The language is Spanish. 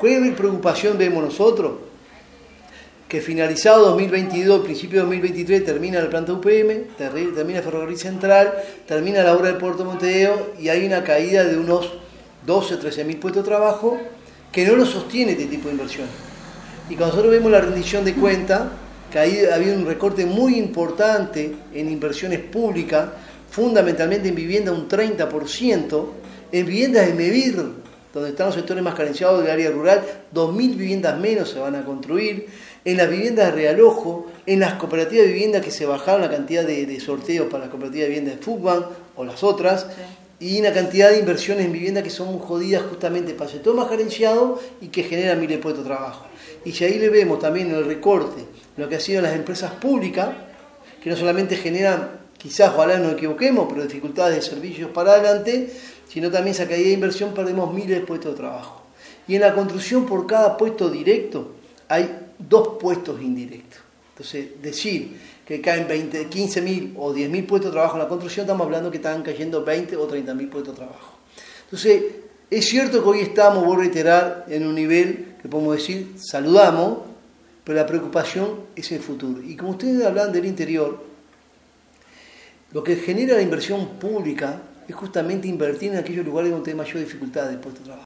¿Qué preocupación vemos nosotros? Que finalizado 2022, principio de 2023, termina la planta UPM, termina Ferrocarril Central, termina la obra del Puerto Montevideo y hay una caída de unos 12, 13 mil puestos de trabajo que no lo sostiene este tipo de inversión. Y cuando nosotros vemos la rendición de cuenta, que ahí ha habido un recorte muy importante en inversiones públicas, fundamentalmente en vivienda un 30%, en viviendas de Mevir, donde están los sectores más carenciados del área rural, 2.000 viviendas menos se van a construir, en las viviendas de realojo, en las cooperativas de vivienda que se bajaron la cantidad de, sorteos para la cooperativa de vivienda de Fútbol o las otras, y una cantidad de inversiones en vivienda que son jodidas justamente para el sector más carenciado y que generan miles de puestos de trabajo. Y si ahí le vemos también el recorte, lo que ha sido las empresas públicas, que no solamente generan, quizás ojalá nos equivoquemos, pero dificultades de servicios para adelante, sino también esa caída de inversión perdemos miles de puestos de trabajo. Y en la construcción por cada puesto directo hay dos puestos indirectos. Entonces, decir que caen 20, 15.000 o 10.000 puestos de trabajo en la construcción, estamos hablando que están cayendo 20 o 30.000 puestos de trabajo. Entonces, es cierto que hoy estamos, voy a reiterar, en un nivel que podemos decir, saludamos, pero la preocupación es el futuro. Y como ustedes hablan del interior, lo que genera la inversión pública es justamente invertir en aquellos lugares donde hay mayor dificultad de puesto de trabajo.